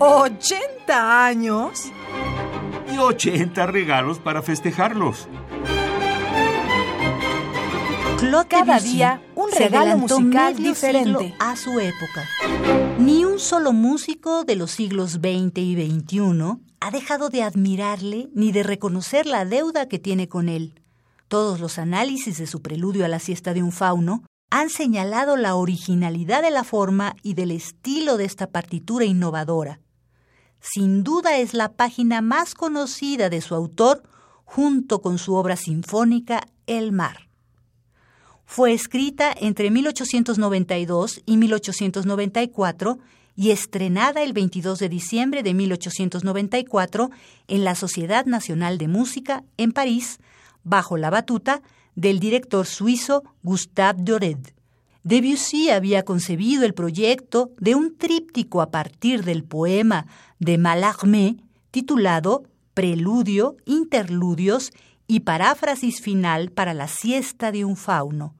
¿80 años? Y 80 regalos para festejarlos. Claude Cada Debussy día un regalo musical diferente. a su época. Ni un solo músico de los siglos XX y XXI ha dejado de admirarle ni de reconocer la deuda que tiene con él. Todos los análisis de su preludio a la siesta de un fauno han señalado la originalidad de la forma y del estilo de esta partitura innovadora. Sin duda es la página más conocida de su autor junto con su obra sinfónica El mar. Fue escrita entre 1892 y 1894 y estrenada el 22 de diciembre de 1894 en la Sociedad Nacional de Música en París, bajo la batuta del director suizo Gustave Doré. Debussy había concebido el proyecto de un tríptico a partir del poema de Mallarmé titulado Preludio, Interludios y Paráfrasis final para la siesta de un fauno.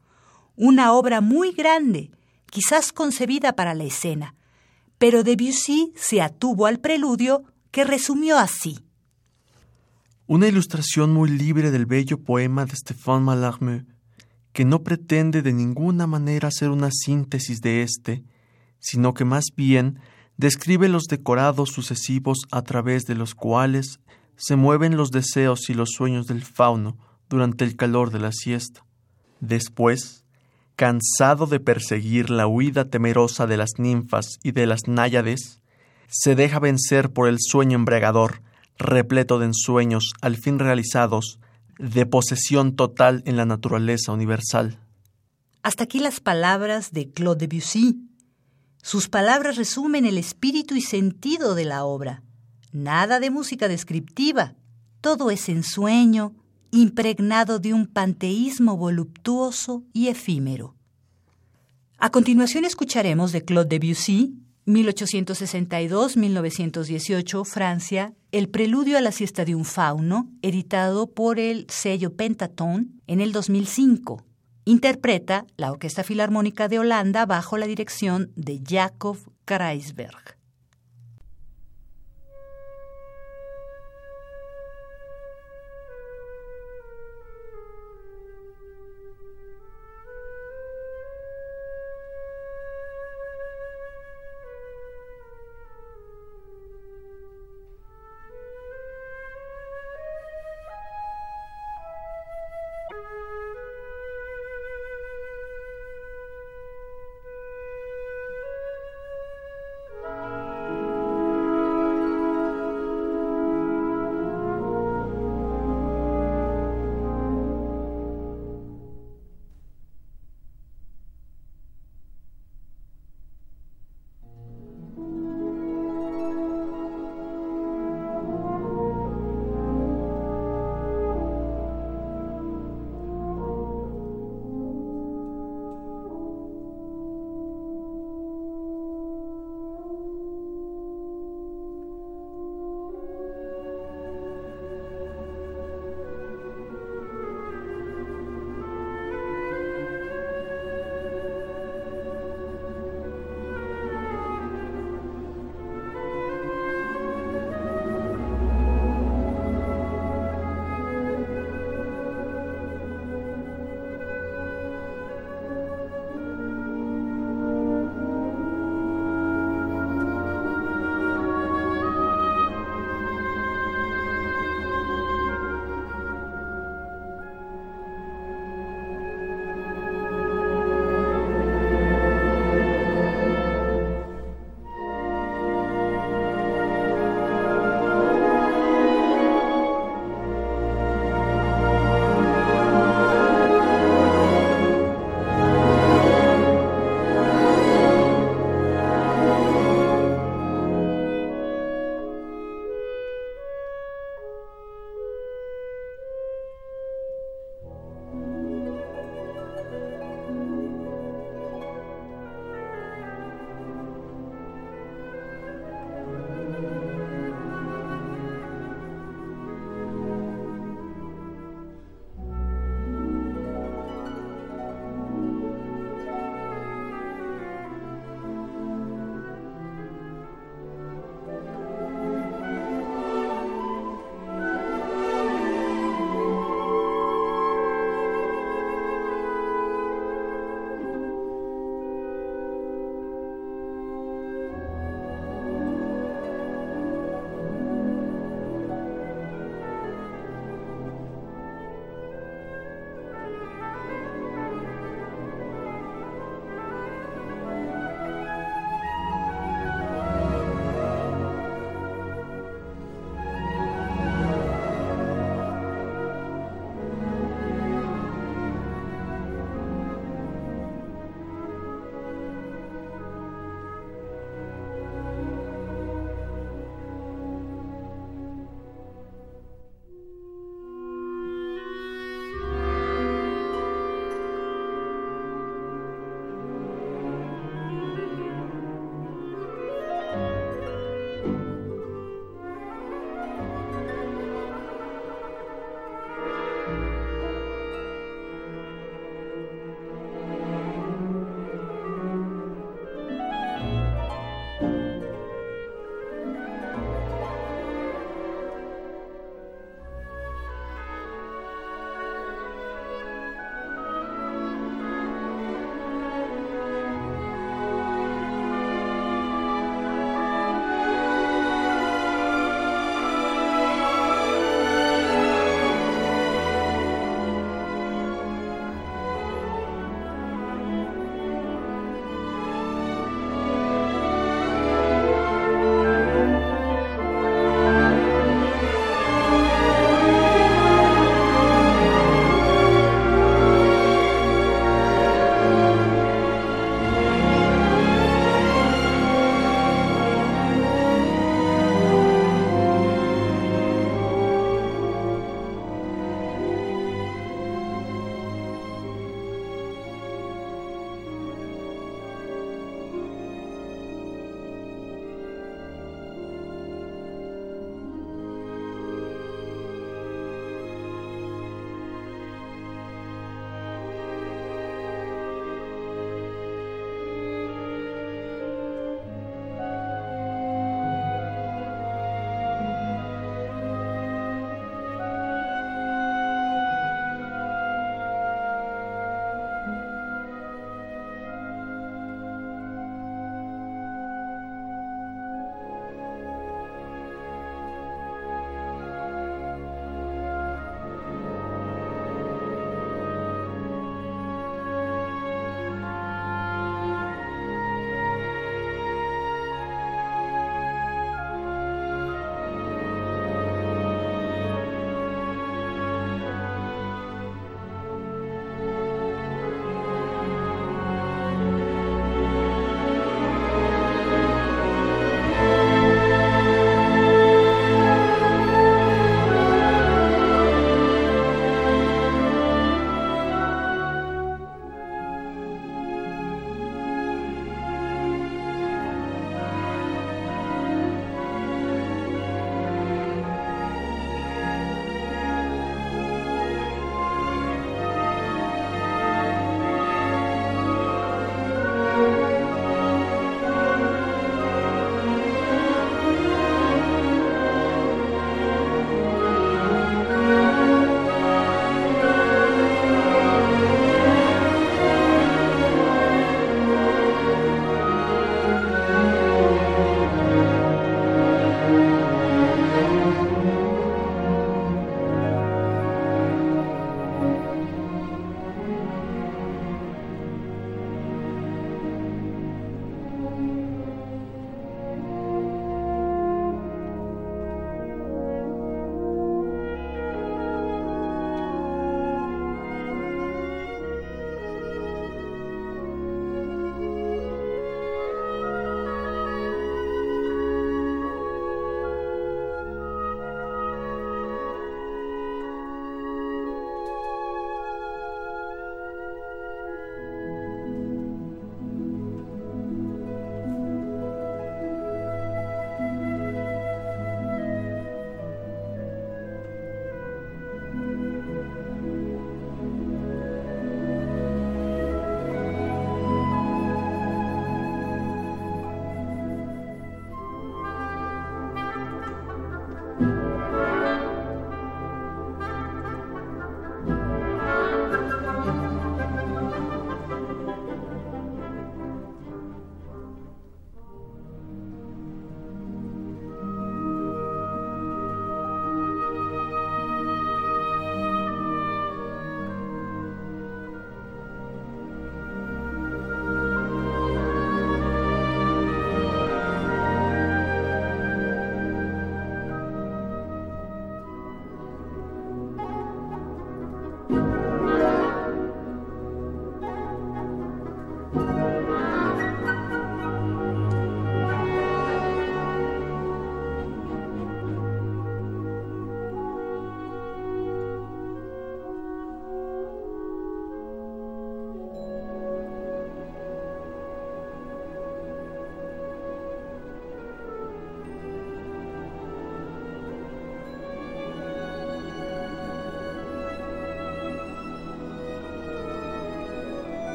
Una obra muy grande, quizás concebida para la escena, pero Debussy se atuvo al preludio que resumió así. Una ilustración muy libre del bello poema de Stéphane Mallarmé, que no pretende de ninguna manera hacer una síntesis de éste, sino que más bien describe los decorados sucesivos a través de los cuales se mueven los deseos y los sueños del fauno durante el calor de la siesta. Después, cansado de perseguir la huida temerosa de las ninfas y de las náyades, se deja vencer por el sueño embriagador, repleto de ensueños al fin realizados, de posesión total en la naturaleza universal. Hasta aquí las palabras de Claude Debussy. Sus palabras resumen el espíritu y sentido de la obra. Nada de música descriptiva, todo es ensueño, impregnado de un panteísmo voluptuoso y efímero. A continuación escucharemos de Claude Debussy, 1862-1918, Francia, El preludio a la siesta de un fauno, editado por el sello Pentaton en el 2005. Interpreta la Orquesta Filarmónica de Holanda bajo la dirección de Jacob Kreisberg.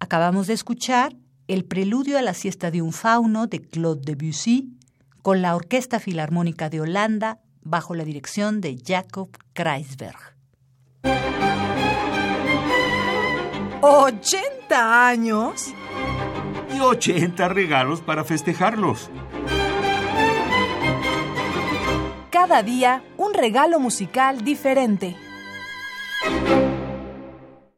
Acabamos de escuchar el preludio a la siesta de un fauno de Claude Debussy con la Orquesta Filarmónica de Holanda bajo la dirección de Jacob Kreisberg. 80 años y 80 regalos para festejarlos. Cada día un regalo musical diferente.